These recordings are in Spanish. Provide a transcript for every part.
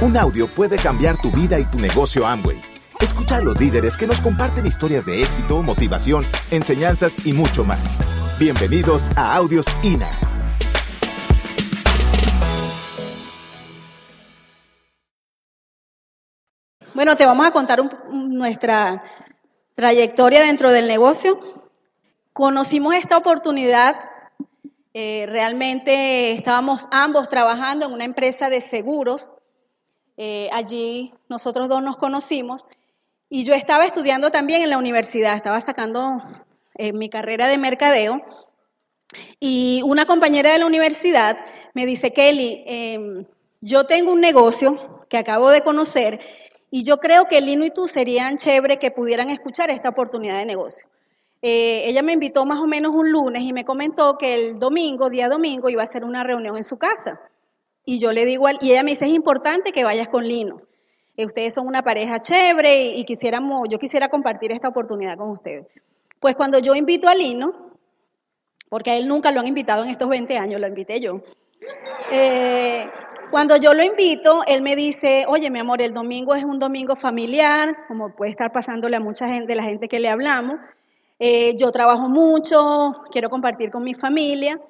Un audio puede cambiar tu vida y tu negocio Amway. Escucha a los líderes que nos comparten historias de éxito, motivación, enseñanzas y mucho más. Bienvenidos a Audios INA. Bueno, te vamos a contar nuestra trayectoria dentro del negocio. Conocimos esta oportunidad, eh, realmente estábamos ambos trabajando en una empresa de seguros. Eh, allí nosotros dos nos conocimos y yo estaba estudiando también en la universidad, estaba sacando eh, mi carrera de mercadeo y una compañera de la universidad me dice, Kelly, em, yo tengo un negocio que acabo de conocer y yo creo que Lino y tú serían chévere que pudieran escuchar esta oportunidad de negocio. Eh, ella me invitó más o menos un lunes y me comentó que el domingo, día domingo, iba a hacer una reunión en su casa. Y yo le digo, al- y ella me dice, es importante que vayas con Lino. Eh, ustedes son una pareja chévere y, y quisiéramos, yo quisiera compartir esta oportunidad con ustedes. Pues cuando yo invito a Lino, porque a él nunca lo han invitado en estos 20 años, lo invité yo. Eh, cuando yo lo invito, él me dice, oye, mi amor, el domingo es un domingo familiar, como puede estar pasándole a mucha gente, la gente que le hablamos. Eh, yo trabajo mucho, quiero compartir con mi familia.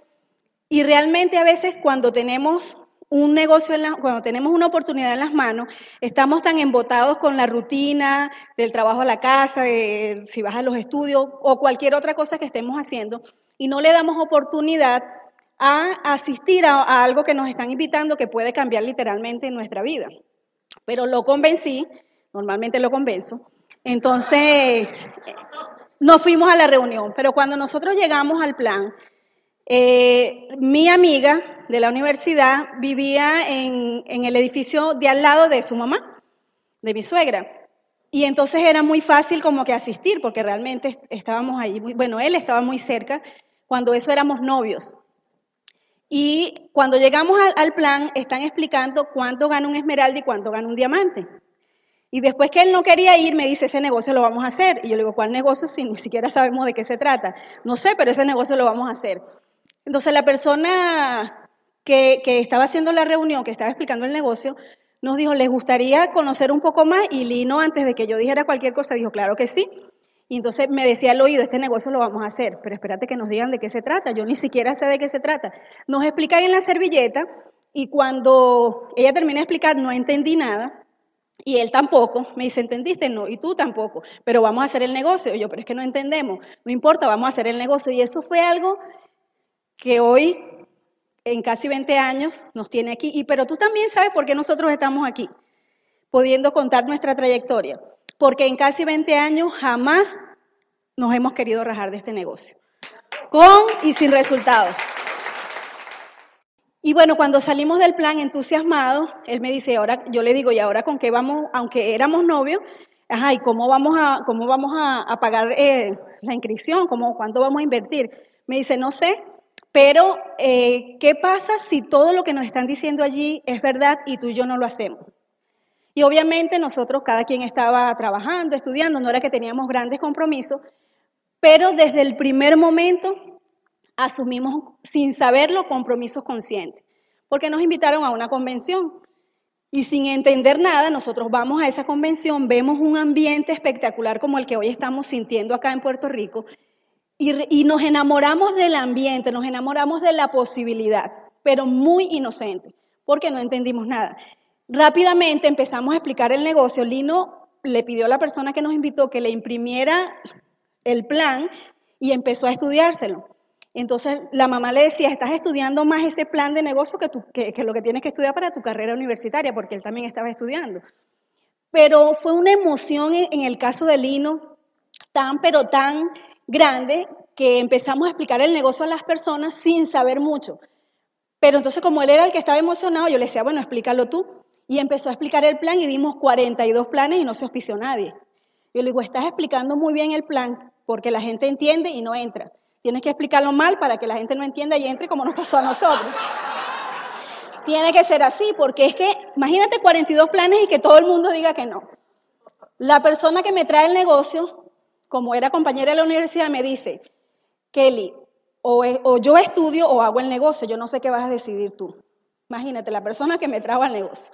Y realmente a veces cuando tenemos un negocio, en la- cuando tenemos una oportunidad en las manos, estamos tan embotados con la rutina del trabajo a la casa, de si vas a los estudios o cualquier otra cosa que estemos haciendo, y no le damos oportunidad a asistir a, a algo que nos están invitando que puede cambiar literalmente nuestra vida. Pero lo convencí, normalmente lo convenzo, entonces nos fuimos a la reunión, pero cuando nosotros llegamos al plan, eh, mi amiga de la universidad vivía en, el edificio de al lado de su mamá, de mi suegra. Y entonces era muy fácil como que asistir, porque realmente est- estábamos ahí, bueno, él estaba muy cerca, cuando eso éramos novios. Y cuando llegamos al, al plan, están explicando cuánto gana un esmeralda y cuánto gana un diamante. Y después que él no quería ir, me dice, ese negocio lo vamos a hacer. Y yo le digo, ¿cuál negocio? Si ni siquiera sabemos de qué se trata. No sé, pero ese negocio lo vamos a hacer. Entonces la persona que, estaba haciendo la reunión, que estaba explicando el negocio, nos dijo, ¿les gustaría conocer un poco más? Y Lino, antes de que yo dijera cualquier cosa, dijo, claro que sí. Y entonces me decía al oído, este negocio lo vamos a hacer, pero espérate que nos digan de qué se trata. Yo ni siquiera sé de qué se trata. Nos explican en la servilleta y cuando ella termina de explicar, no entendí nada. Y él tampoco, me dice, ¿entendiste? No, y tú tampoco, pero vamos a hacer el negocio. Y yo, pero es que no entendemos, no importa, vamos a hacer el negocio. Y eso fue algo que hoy, en casi 20 años, nos tiene aquí. Y pero tú también sabes por qué nosotros estamos aquí, pudiendo contar nuestra trayectoria. Porque en casi 20 años jamás nos hemos querido rajar de este negocio, con y sin resultados. Y bueno, cuando salimos del plan entusiasmados, él me dice, ahora, yo le digo, ¿y ahora con qué vamos? Aunque éramos novios, ajá, ¿y cómo vamos a, cómo vamos a pagar eh, la inscripción? ¿Cómo, ¿Cuánto vamos a invertir? Me dice, no sé, pero eh, ¿qué pasa si todo lo que nos están diciendo allí es verdad y tú y yo no lo hacemos? Y obviamente nosotros, cada quien estaba trabajando, estudiando, no era que teníamos grandes compromisos, pero desde el primer momento asumimos sin saberlo compromisos conscientes, porque nos invitaron a una convención y sin entender nada, nosotros vamos a esa convención, vemos un ambiente espectacular como el que hoy estamos sintiendo acá en Puerto Rico y, nos enamoramos del ambiente, nos enamoramos de la posibilidad, pero muy inocente, porque no entendimos nada. Rápidamente empezamos a explicar el negocio. Lino le pidió a la persona que nos invitó que le imprimiera el plan y empezó a estudiárselo. Entonces la mamá le decía, estás estudiando más ese plan de negocio que, tú, que, que, lo que tienes que estudiar para tu carrera universitaria, porque él también estaba estudiando. Pero fue una emoción en, en el caso de Lino tan, pero tan grande que empezamos a explicar el negocio a las personas sin saber mucho. Pero entonces como él era el que estaba emocionado, yo le decía, bueno, explícalo tú. Y empezó a explicar el plan y dimos 42 planes y no se auspició nadie. Yo le digo, estás explicando muy bien el plan porque la gente entiende y no entra. Tienes que explicarlo mal para que la gente no entienda y entre como nos pasó a nosotros. Tiene que ser así, porque es que, imagínate 42 planes y que todo el mundo diga que no. La persona que me trae el negocio, como era compañera de la universidad, me dice, Kelly, o, o yo estudio o hago el negocio, yo no sé qué vas a decidir tú. Imagínate, la persona que me trajo al negocio.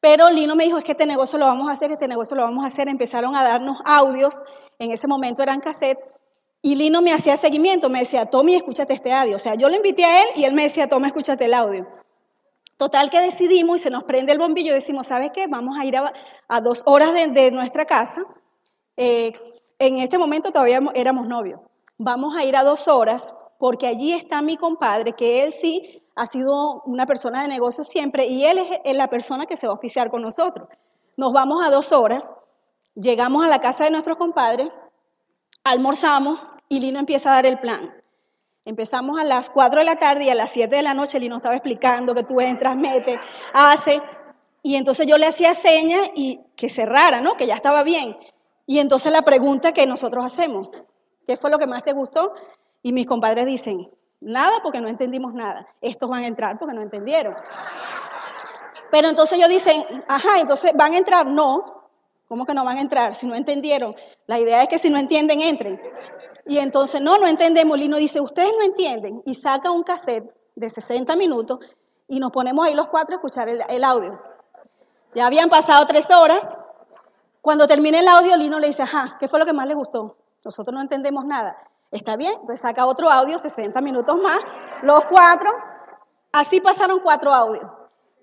Pero Lino me dijo, es que este negocio lo vamos a hacer, este negocio lo vamos a hacer. Empezaron a darnos audios, en ese momento eran cassette, y Lino me hacía seguimiento, me decía, Tommy, escúchate este audio. O sea, yo lo invité a él y él me decía, Tommy, escúchate el audio. Total que decidimos y se nos prende el bombillo y decimos, ¿sabes qué? Vamos a ir a, dos horas de, nuestra casa. Eh, en este momento todavía éramos novios. Vamos a ir a dos horas porque allí está mi compadre, que él sí ha sido una persona de negocio siempre y él es la persona que se va a oficiar con nosotros. Nos vamos a dos horas, llegamos a la casa de nuestros compadres, almorzamos y Lino empieza a dar el plan. Empezamos a las 4 de la tarde y a las 7 de la noche Lino estaba explicando que tú entras, metes, hace. Y entonces yo le hacía señas y que cerrara, ¿no? Que ya estaba bien. Y entonces la pregunta que nosotros hacemos, ¿qué fue lo que más te gustó? Y mis compadres dicen, nada porque no entendimos nada. Estos van a entrar porque no entendieron. Pero entonces ellos dicen, ajá, entonces van a entrar. No, ¿cómo que no van a entrar? Si no entendieron. La idea es que si no entienden, entren. Y entonces, no, no entendemos. Lino dice, ustedes no entienden. Y saca un cassette de 60 minutos y nos ponemos ahí los cuatro a escuchar el, el audio. Ya habían pasado tres horas cuando termine el audio, Lino le dice, ajá, ¿qué fue lo que más le gustó? Nosotros no entendemos nada. Está bien, entonces saca otro audio, 60 minutos más, los cuatro. Así pasaron cuatro audios.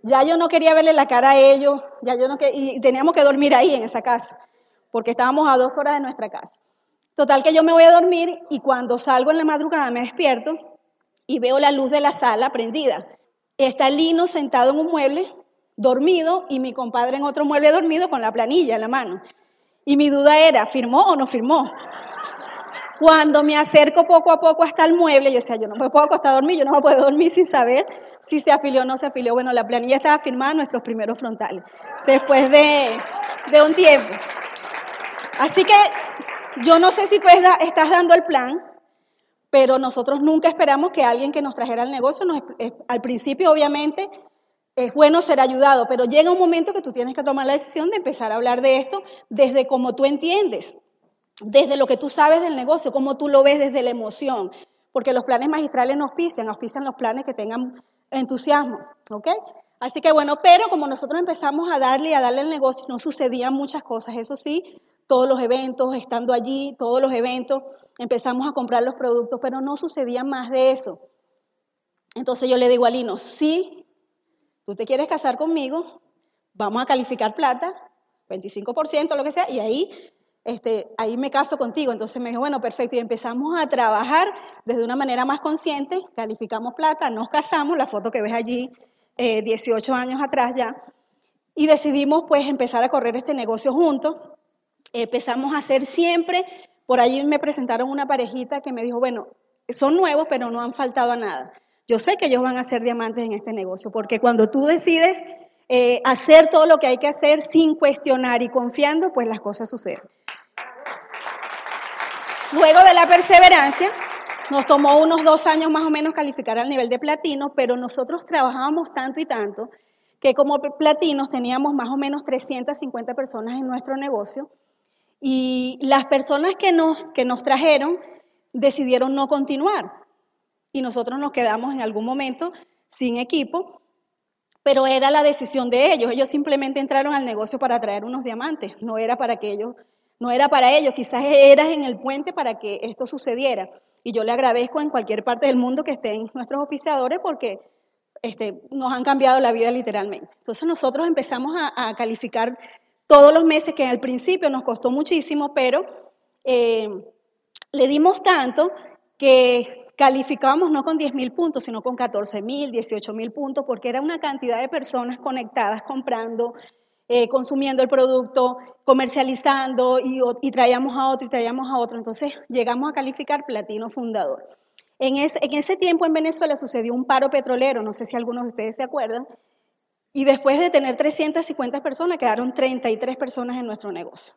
Ya yo no quería verle la cara a ellos, ya yo no y teníamos que dormir ahí en esa casa, porque estábamos a dos horas de nuestra casa. Total que yo me voy a dormir y cuando salgo en la madrugada me despierto y veo la luz de la sala prendida. Está Lino sentado en un mueble dormido y mi compadre en otro mueble dormido con la planilla en la mano. Y mi duda era, ¿firmó o no firmó? Cuando me acerco poco a poco hasta el mueble, yo decía, yo no me puedo acostar a dormir, yo no me puedo dormir sin saber si se afilió o no se afilió. Bueno, la planilla estaba firmada en nuestros primeros frontales, después de, de un tiempo. Así que yo no sé si tú estás dando el plan, pero nosotros nunca esperamos que alguien que nos trajera el negocio, nos, al principio obviamente es bueno ser ayudado, pero llega un momento que tú tienes que tomar la decisión de empezar a hablar de esto desde como tú entiendes, desde lo que tú sabes del negocio, como tú lo ves desde la emoción, porque los planes magistrales nos auspician, auspician los planes que tengan entusiasmo, ¿ok? Así que bueno, pero como nosotros empezamos a darle y a darle el negocio, no sucedían muchas cosas, eso sí, todos los eventos, estando allí, todos los eventos, empezamos a comprar los productos, pero no sucedía más de eso. Entonces yo le digo a Lino, sí, tú te quieres casar conmigo, vamos a calificar plata, 25%, lo que sea, y ahí, este, ahí me caso contigo. Entonces me dijo, bueno, perfecto, y empezamos a trabajar desde una manera más consciente, calificamos plata, nos casamos, la foto que ves allí, 18 eh, años atrás ya, y decidimos pues empezar a correr este negocio juntos. empezamos a hacer siempre, por allí me presentaron una parejita que me dijo, bueno, son nuevos, pero no han faltado a nada. Yo sé que ellos van a ser diamantes en este negocio, porque cuando tú decides eh, hacer todo lo que hay que hacer sin cuestionar y confiando, pues las cosas suceden. Luego de la perseverancia, nos tomó unos dos años más o menos calificar al nivel de platino, pero nosotros trabajábamos tanto y tanto que como platinos teníamos más o menos 350 personas en nuestro negocio y las personas que nos, que nos trajeron decidieron no continuar y nosotros nos quedamos en algún momento sin equipo, pero era la decisión de ellos. Ellos simplemente entraron al negocio para traer unos diamantes, no era para que ellos, no era para ellos, quizás eras en el puente para que esto sucediera. Y yo le agradezco en cualquier parte del mundo que estén nuestros oficiadores porque este, nos han cambiado la vida literalmente. Entonces nosotros empezamos a, calificar todos los meses, que al principio nos costó muchísimo, pero eh, le dimos tanto que calificábamos no con 10 mil puntos, sino con 14 mil, 18 mil puntos, porque era una cantidad de personas conectadas comprando, eh, consumiendo el producto, comercializando y, y, traíamos a otro y traíamos a otro. Entonces llegamos a calificar platino fundador. En en ese tiempo en Venezuela sucedió un paro petrolero, no sé si algunos de ustedes se acuerdan, y después de tener 350 personas, quedaron 33 personas en nuestro negocio,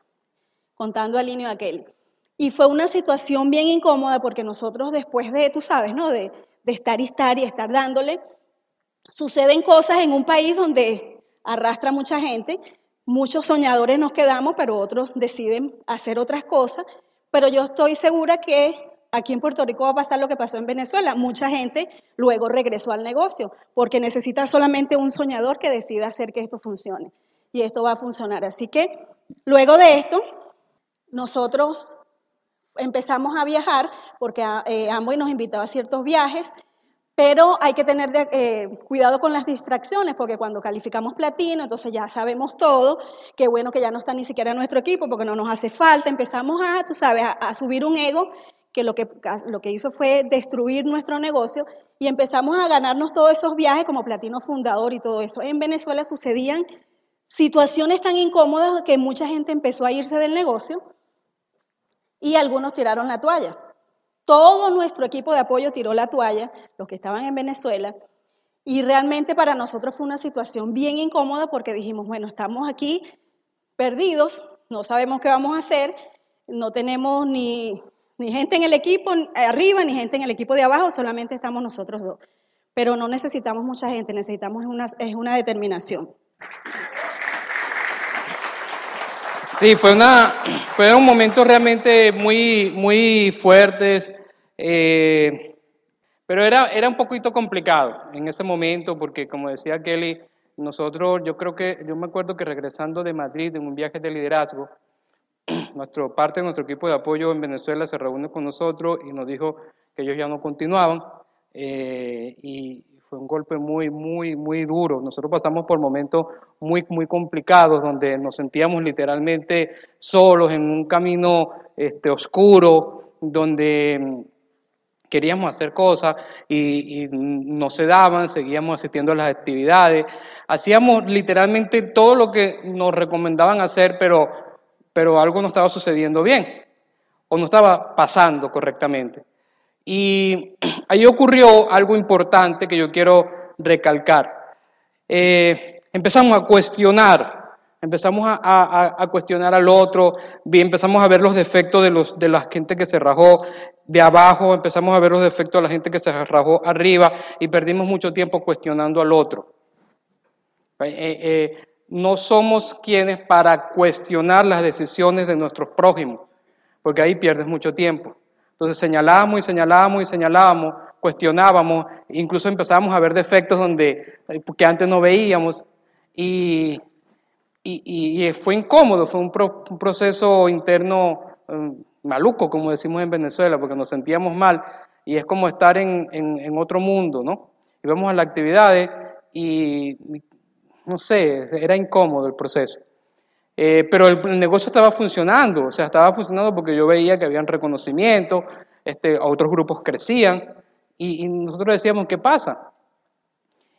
contando al Linio aquel. Y fue una situación bien incómoda porque nosotros después de, tú sabes, ¿no? De, de estar y estar y estar dándole, suceden cosas en un país donde arrastra mucha gente, muchos soñadores nos quedamos, pero otros deciden hacer otras cosas, pero yo estoy segura que aquí en Puerto Rico va a pasar lo que pasó en Venezuela. Mucha gente luego regresó al negocio porque necesita solamente un soñador que decida hacer que esto funcione. y esto va a funcionar. Así que luego de esto, nosotros empezamos a viajar porque eh, Amway nos invitaba a ciertos viajes, pero hay que tener eh, cuidado con las distracciones porque cuando calificamos platino, entonces ya sabemos todo, qué bueno que ya no está ni siquiera nuestro equipo porque no nos hace falta, empezamos a, tú sabes, a, subir un ego que lo, que lo que hizo fue destruir nuestro negocio y empezamos a ganarnos todos esos viajes como platino fundador y todo eso. En Venezuela sucedían situaciones tan incómodas que mucha gente empezó a irse del negocio y algunos tiraron la toalla. Todo nuestro equipo de apoyo tiró la toalla, los que estaban en Venezuela, y realmente para nosotros fue una situación bien incómoda porque dijimos, bueno, estamos aquí perdidos, no sabemos qué vamos a hacer, no tenemos ni, ni gente en el equipo arriba ni gente en el equipo de abajo, solamente estamos nosotros dos. Pero no necesitamos mucha gente, necesitamos una, es una determinación. Sí, fue, una, fue un momento realmente muy, muy fuertes, eh, pero era, era un poquito complicado en ese momento porque, como decía Kelly, nosotros, yo creo que, yo me acuerdo que regresando de Madrid en un viaje de liderazgo, nuestro, parte de nuestro equipo de apoyo en Venezuela se reunió con nosotros y nos dijo que ellos ya no continuaban eh, y fue un golpe muy, muy, muy duro. Nosotros pasamos por momentos muy, muy complicados donde nos sentíamos literalmente solos en un camino este, oscuro, donde mm, queríamos hacer cosas y, no se daban, seguíamos asistiendo a las actividades, hacíamos literalmente todo lo que nos recomendaban hacer, pero, pero algo no estaba sucediendo bien o no estaba pasando correctamente. Y ahí ocurrió algo importante que yo quiero recalcar. Eh, empezamos a cuestionar, empezamos a, cuestionar al otro, empezamos a ver los defectos de, los, de la gente que se rajó de abajo, empezamos a ver los defectos de la gente que se rajó arriba y perdimos mucho tiempo cuestionando al otro. Eh, eh, no somos quienes para cuestionar las decisiones de nuestros prójimos, porque ahí pierdes mucho tiempo. Entonces señalábamos y señalábamos y señalábamos, cuestionábamos, incluso empezábamos a ver defectos donde, que antes no veíamos y, y, fue incómodo, fue un, proceso interno um, maluco, como decimos en Venezuela, porque nos sentíamos mal y es como estar en, en, otro mundo, ¿no? Íbamos a las actividades y, no sé, era incómodo el proceso. Eh, pero el, negocio estaba funcionando, o sea, estaba funcionando porque yo veía que habían reconocimiento, este, otros grupos crecían y, nosotros decíamos, ¿qué pasa?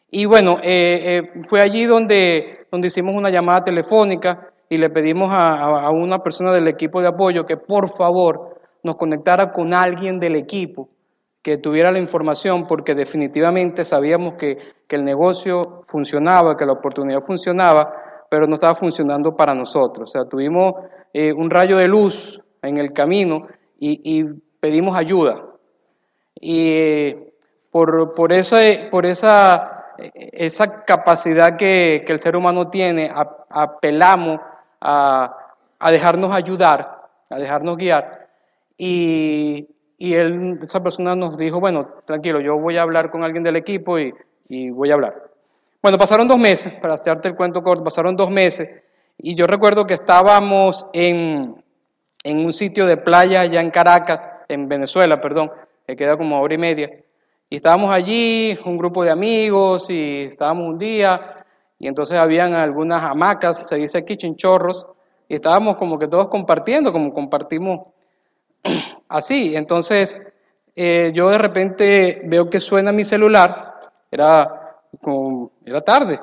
Y bueno, eh, eh, fue allí donde, donde hicimos una llamada telefónica y le pedimos a, una persona del equipo de apoyo que por favor nos conectara con alguien del equipo que tuviera la información porque definitivamente sabíamos que, que el negocio funcionaba, que la oportunidad funcionaba, pero no estaba funcionando para nosotros. O sea, tuvimos eh, un rayo de luz en el camino y, pedimos ayuda. Y por, por, esa, por esa, esa capacidad que, el ser humano tiene, apelamos a, dejarnos ayudar, a dejarnos guiar. Y, y él, esa persona nos dijo, bueno, tranquilo, yo voy a hablar con alguien del equipo y, y voy a hablar. Bueno, pasaron dos meses, para hacerte el cuento corto, pasaron dos meses y yo recuerdo que estábamos en, un sitio de playa allá en Caracas, en Venezuela, perdón, que queda como hora y media. Y estábamos allí, un grupo de amigos, y estábamos un día, y entonces habían algunas hamacas, se dice aquí chinchorros, y estábamos como que todos compartiendo, como compartimos así. Entonces, eh, yo de repente veo que suena mi celular, era era tarde.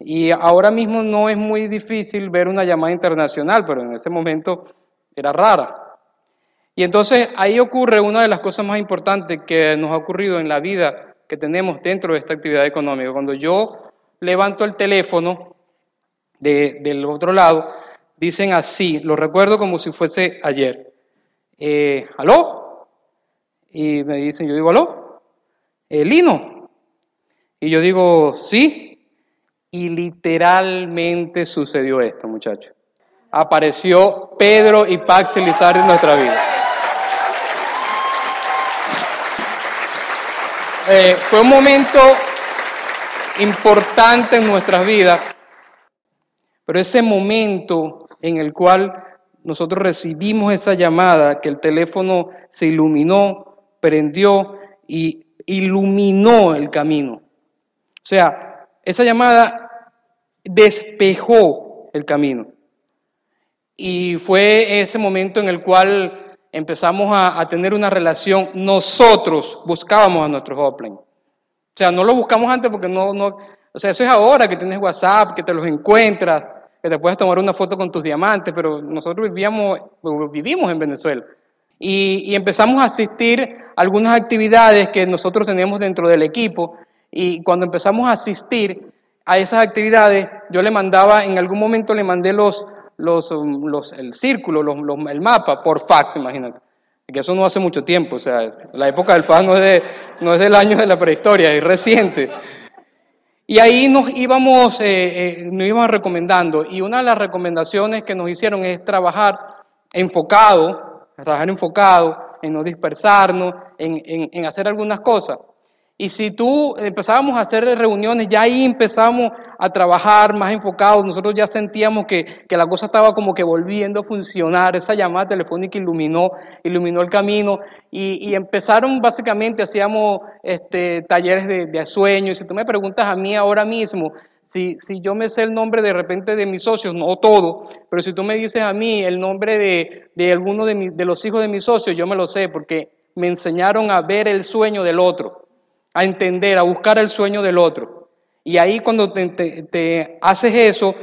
Y ahora mismo no es muy difícil ver una llamada internacional, pero en ese momento era rara. Y entonces ahí ocurre una de las cosas más importantes que nos ha ocurrido en la vida que tenemos dentro de esta actividad económica. Cuando yo levanto el teléfono del otro lado, dicen así, lo recuerdo como si fuese ayer. Eh, ¿Aló? Y me dicen, yo digo, ¿aló? Eh, Lino, y yo digo, sí, y literalmente sucedió esto, muchachos. Apareció Pedro y Pax Elizardo en nuestra vida. Eh, fue un momento importante en nuestras vidas, Pero ese momento en el cual nosotros recibimos esa llamada, que el teléfono se iluminó, prendió y iluminó el camino. O sea, esa llamada despejó el camino. Y fue ese momento en el cual empezamos a, tener una relación, nosotros buscábamos a nuestros offline. O sea, no lo buscamos antes porque no, no, o sea, eso es ahora que tienes WhatsApp, que te los encuentras, que te puedes tomar una foto con tus diamantes, pero nosotros vivíamos, vivimos en Venezuela. Y, y empezamos a asistir a algunas actividades que nosotros teníamos dentro del equipo. Y cuando empezamos a asistir a esas actividades, yo le mandaba, en algún momento le mandé los, los, um, el círculo, el mapa por fax, imagínate. Que eso no hace mucho tiempo, o sea, la época del fax no es, de, no es del año de la prehistoria, es reciente. Y ahí nos íbamos, eh, eh, nos íbamos recomendando, y una de las recomendaciones que nos hicieron es trabajar enfocado, trabajar enfocado, en no dispersarnos, en hacer algunas cosas. Y si tú empezábamos a hacer reuniones, ya ahí empezamos a trabajar más enfocados, nosotros ya sentíamos que, que, la cosa estaba como que volviendo a funcionar, esa llamada telefónica iluminó, iluminó el camino. Y, empezaron básicamente, hacíamos este, talleres de, de, sueño. Y si tú me preguntas a mí ahora mismo, si, si yo me sé el nombre de repente de mis socios, no todo, pero si tú me dices a mí el nombre de, de alguno de, de los hijos de mis socios, yo me lo sé porque me enseñaron a ver el sueño del otro a entender, a buscar el sueño del otro. Y ahí cuando te, haces eso,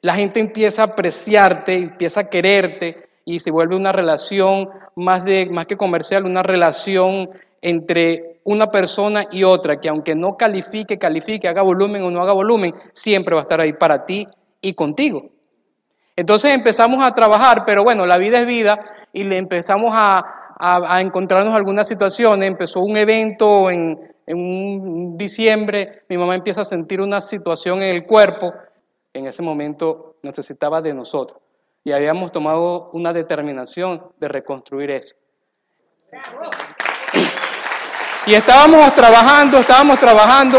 la gente empieza a apreciarte, empieza a quererte y se vuelve una relación más, de, más que comercial, una relación entre una persona y otra, que aunque no califique, califique, haga volumen o no haga volumen, siempre va a estar ahí para ti y contigo. Entonces empezamos a trabajar, pero bueno, la vida es vida y le empezamos a, a, a encontrarnos algunas situaciones. Empezó un evento en, en un diciembre mi mamá empieza a sentir una situación en el cuerpo, en ese momento necesitaba de nosotros. Y habíamos tomado una determinación de reconstruir eso. Y estábamos trabajando, estábamos trabajando,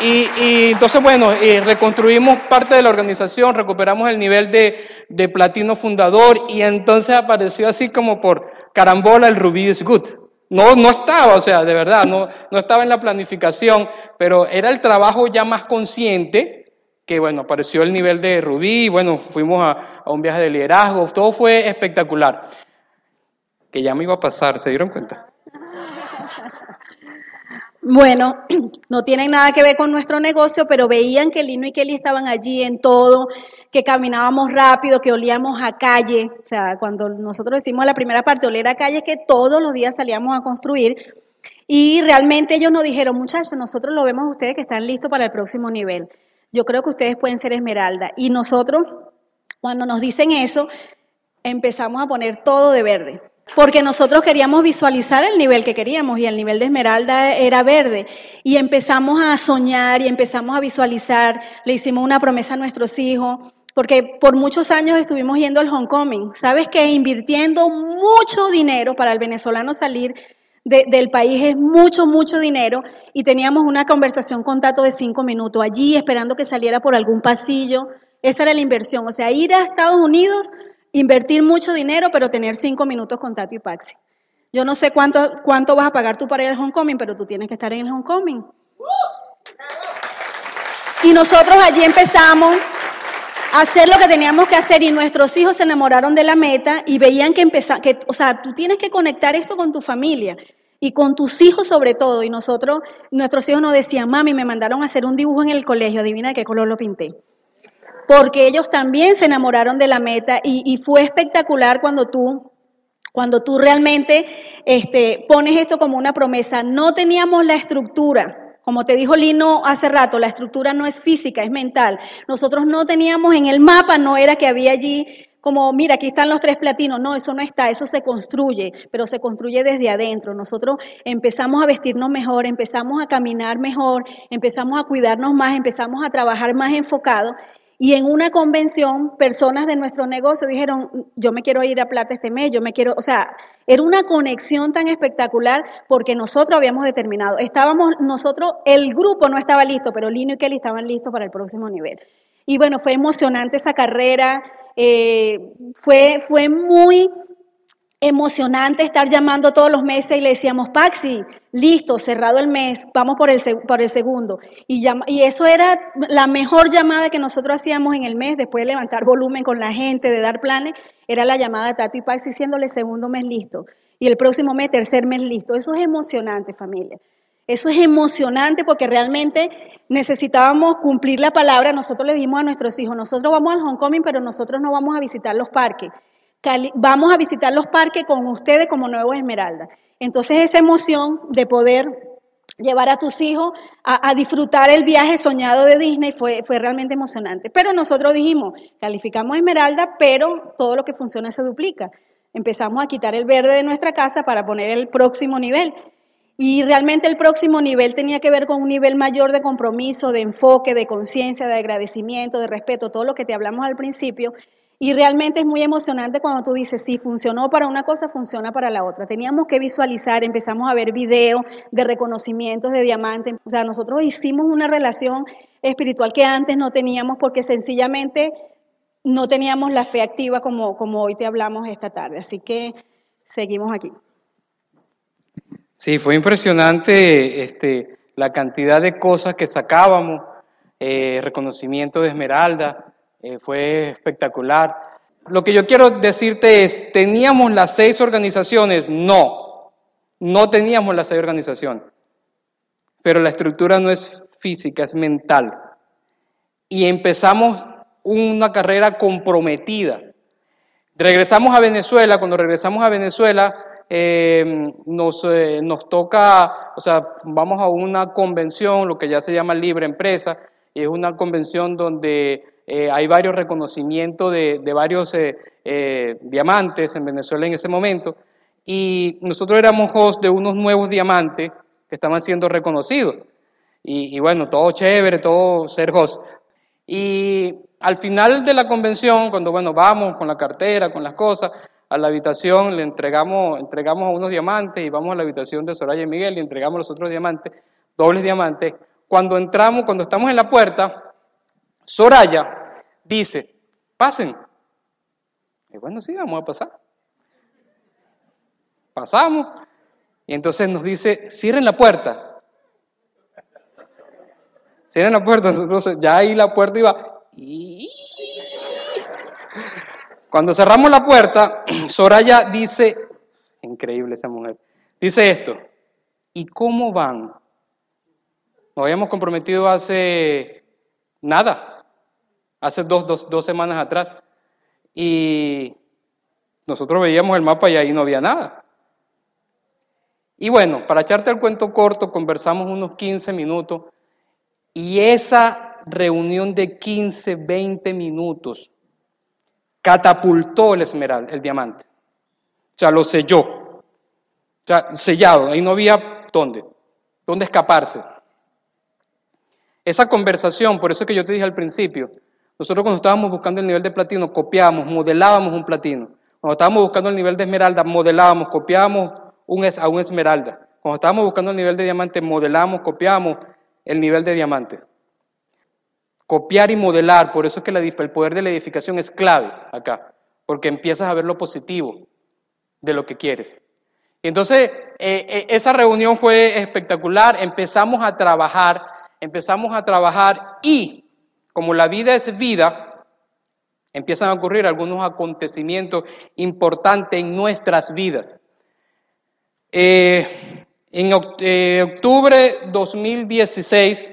y, entonces, bueno, eh, reconstruimos parte de la organización, recuperamos el nivel de, de platino fundador, y entonces apareció así como por carambola el Rubí is Good. No, no estaba, o sea, de verdad, no, no estaba en la planificación, pero era el trabajo ya más consciente, que bueno, apareció el nivel de Rubí, bueno, fuimos a, a un viaje de liderazgo, todo fue espectacular. Que ya me iba a pasar, ¿se dieron cuenta? Bueno, no tienen nada que ver con nuestro negocio, pero veían que Lino y Kelly estaban allí en todo, que caminábamos rápido, que olíamos a calle. O sea, cuando nosotros decimos la primera parte, oler a calle, que todos los días salíamos a construir. Y realmente ellos nos dijeron, muchachos, nosotros lo vemos a ustedes que están listos para el próximo nivel. Yo creo que ustedes pueden ser esmeralda. Y nosotros, cuando nos dicen eso, empezamos a poner todo de verde porque nosotros queríamos visualizar el nivel que queríamos y el nivel de esmeralda era verde. Y empezamos a soñar y empezamos a visualizar, le hicimos una promesa a nuestros hijos, porque por muchos años estuvimos yendo al homecoming. ¿Sabes que Invirtiendo mucho dinero para el venezolano salir de, del país es mucho, mucho dinero y teníamos una conversación con Tato de cinco minutos allí esperando que saliera por algún pasillo. Esa era la inversión, o sea, ir a Estados Unidos invertir mucho dinero, pero tener cinco minutos con Tato y Paxi. Yo no sé cuánto, cuánto vas a pagar tú para ir al homecoming, pero tú tienes que estar en el homecoming. Y nosotros allí empezamos a hacer lo que teníamos que hacer y nuestros hijos se enamoraron de la meta y veían que empezar, que, o sea, tú tienes que conectar esto con tu familia y con tus hijos sobre todo. Y nosotros, nuestros hijos nos decían, mami, me mandaron a hacer un dibujo en el colegio, adivina de qué color lo pinté porque ellos también se enamoraron de la meta y, fue espectacular cuando tú cuando tú realmente este, pones esto como una promesa, no teníamos la estructura. Como te dijo Lino hace rato, la estructura no es física, es mental. Nosotros no teníamos en el mapa, no era que había allí como, mira, aquí están los tres platinos. No, eso no está, eso se construye, pero se construye desde adentro. Nosotros empezamos a vestirnos mejor, empezamos a caminar mejor, empezamos a cuidarnos más, empezamos a trabajar más enfocado y en una convención, personas de nuestro negocio dijeron, yo me quiero ir a Plata este mes, yo me quiero, o sea, era una conexión tan espectacular porque nosotros habíamos determinado, estábamos, nosotros, el grupo no estaba listo, pero Lino y Kelly estaban listos para el próximo nivel. Y bueno, fue emocionante esa carrera, eh, fue, fue muy emocionante estar llamando todos los meses y le decíamos, Paxi, listo, cerrado el mes, vamos por el, por el segundo. Y, eso era la mejor llamada que nosotros hacíamos en el mes, después de levantar volumen con la gente, de dar planes, era la llamada de Tato y Paxi diciéndole segundo mes listo. Y el próximo mes, tercer mes listo. Eso es emocionante, familia. Eso es emocionante porque realmente necesitábamos cumplir la palabra. Nosotros le dimos a nuestros hijos, nosotros vamos al homecoming, pero nosotros no vamos a visitar los parques vamos a visitar los parques con ustedes como Nuevo Esmeralda. Entonces esa emoción de poder llevar a tus hijos a, disfrutar el viaje soñado de Disney fue, fue realmente emocionante. Pero nosotros dijimos, calificamos Esmeralda, pero todo lo que funciona se duplica. Empezamos a quitar el verde de nuestra casa para poner el próximo nivel. Y realmente el próximo nivel tenía que ver con un nivel mayor de compromiso, de enfoque, de conciencia, de agradecimiento, de respeto, todo lo que te hablamos al principio. Y realmente es muy emocionante cuando tú dices, si funcionó para una cosa, funciona para la otra. Teníamos que visualizar, empezamos a ver videos de reconocimientos de diamantes. O sea, nosotros hicimos una relación espiritual que antes no teníamos porque sencillamente no teníamos la fe activa como, como hoy te hablamos esta tarde. Así que seguimos aquí. Sí, fue impresionante este, la cantidad de cosas que sacábamos, eh, reconocimiento de Esmeralda, eh, fue espectacular. Lo que yo quiero decirte es, ¿teníamos las seis organizaciones? No, no teníamos las seis organizaciones. Pero la estructura no es física, es mental. Y empezamos una carrera comprometida. Regresamos a Venezuela, cuando regresamos a Venezuela, eh, nos, eh, nos toca, o sea, vamos a una convención, lo que ya se llama libre empresa, y es una convención donde eh, hay varios reconocimientos de, varios eh, eh, diamantes en Venezuela en ese momento, y nosotros éramos host de unos nuevos diamantes que estaban siendo reconocidos. Y, bueno, todo chévere, todo ser host. Y al final de la convención, cuando bueno, vamos con la cartera, con las cosas, a la habitación le entregamos, entregamos a unos diamantes y vamos a la habitación de Soraya y Miguel y entregamos los otros diamantes, dobles diamantes. Cuando entramos, cuando estamos en la puerta, Soraya dice, pasen. Y bueno, sí, vamos a pasar. Pasamos. Y entonces nos dice, cierren la puerta. Cierren la puerta. Entonces ya ahí la puerta iba. Cuando cerramos la puerta, Soraya dice, increíble esa mujer, dice esto, ¿y cómo van? Nos habíamos comprometido hace nada, hace dos, dos, semanas atrás. Y nosotros veíamos el mapa y ahí no había nada. Y bueno, para echarte el cuento corto, conversamos unos 15 minutos y esa reunión de 15, 20 minutos catapultó el esmeralda, el diamante. O sea, lo selló. O sea, sellado. Ahí no había dónde, dónde escaparse. Esa conversación, por eso que yo te dije al principio, nosotros cuando estábamos buscando el nivel de platino, copiábamos, modelábamos un platino. Cuando estábamos buscando el nivel de esmeralda, modelábamos, copiábamos un, a un esmeralda. Cuando estábamos buscando el nivel de diamante, modelamos, copiamos el nivel de diamante. Copiar y modelar, por eso es que el poder de la edificación es clave acá, porque empiezas a ver lo positivo de lo que quieres. Y entonces, eh, eh, esa reunión fue espectacular, empezamos a trabajar, empezamos a trabajar y como la vida es vida, empiezan a ocurrir algunos acontecimientos importantes en nuestras vidas. Eh, en eh, octubre 2016,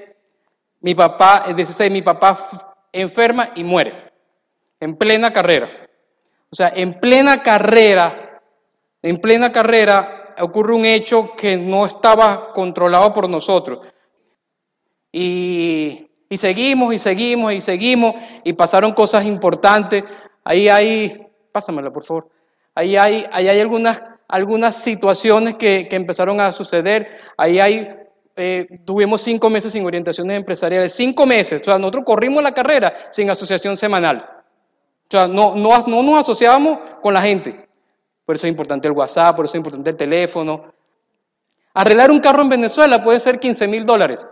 mi papá, 16, mi papá enferma y muere, en plena carrera. O sea, en plena carrera, en plena carrera ocurre un hecho que no estaba controlado por nosotros. Y y seguimos y seguimos y seguimos y pasaron cosas importantes. Ahí hay, pásamela por favor, ahí hay, ahí hay algunas, algunas situaciones que, que empezaron a suceder. Ahí hay, eh, tuvimos cinco meses sin orientaciones empresariales, cinco meses. O sea, nosotros corrimos la carrera sin asociación semanal. O sea, no, no, no nos asociábamos con la gente. Por eso es importante el WhatsApp, por eso es importante el teléfono. Arreglar un carro en Venezuela puede ser 15 mil dólares.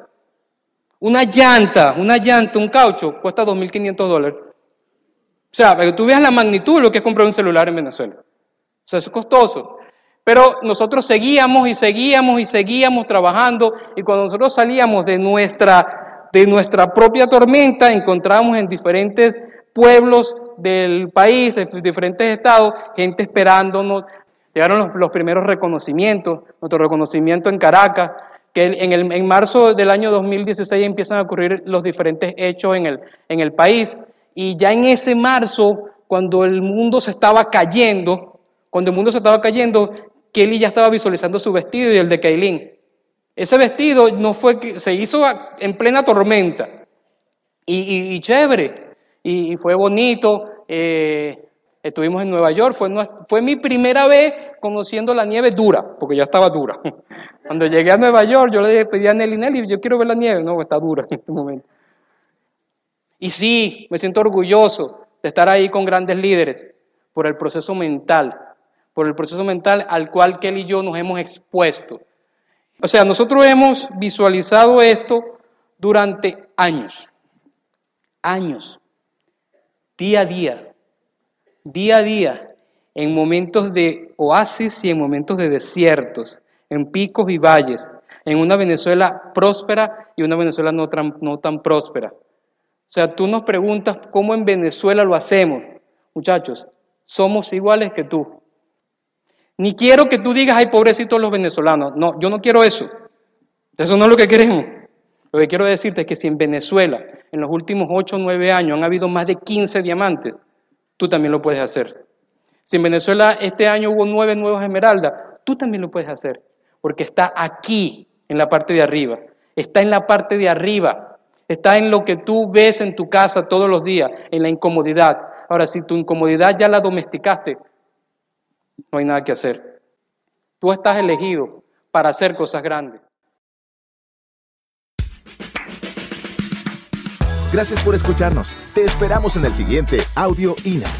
Una llanta, una llanta, un caucho, cuesta 2.500 dólares. O sea, para tú veas la magnitud de lo que es comprar un celular en Venezuela. O sea, eso es costoso. Pero nosotros seguíamos y seguíamos y seguíamos trabajando y cuando nosotros salíamos de nuestra, de nuestra propia tormenta, encontrábamos en diferentes pueblos del país, de diferentes estados, gente esperándonos. Llegaron los, los primeros reconocimientos, nuestro reconocimiento en Caracas, que en, el, en marzo del año 2016 empiezan a ocurrir los diferentes hechos en el, en el país. Y ya en ese marzo, cuando el mundo se estaba cayendo, cuando el mundo se estaba cayendo, Kelly ya estaba visualizando su vestido y el de Kaylin. Ese vestido no fue que se hizo en plena tormenta. Y, y, chévere. Y, fue bonito. Eh, estuvimos en Nueva York. Fue, fue mi primera vez conociendo la nieve dura, porque ya estaba dura. Cuando llegué a Nueva York, yo le pedí a Nelly, Nelly, yo quiero ver la nieve. No, está dura en este momento. Y sí, me siento orgulloso de estar ahí con grandes líderes por el proceso mental, por el proceso mental al cual Kelly y yo nos hemos expuesto. O sea, nosotros hemos visualizado esto durante años, años, día a día, día a día, en momentos de oasis y en momentos de desiertos, en picos y valles, en una Venezuela próspera y una Venezuela no tan, no tan próspera. O sea, tú nos preguntas cómo en Venezuela lo hacemos. Muchachos, somos iguales que tú. Ni quiero que tú digas, ay, pobrecitos los venezolanos. No, yo no quiero eso. Eso no es lo que queremos. Lo que quiero decirte es que si en Venezuela en los últimos 8 o 9 años han habido más de 15 diamantes, tú también lo puedes hacer. Si en Venezuela este año hubo 9 nuevos esmeraldas, tú también lo puedes hacer porque está aquí, en la parte de arriba. Está en la parte de arriba. Está en lo que tú ves en tu casa todos los días, en la incomodidad. Ahora, si tu incomodidad ya la domesticaste, no hay nada que hacer. Tú estás elegido para hacer cosas grandes. Gracias por escucharnos. Te esperamos en el siguiente Audio INA.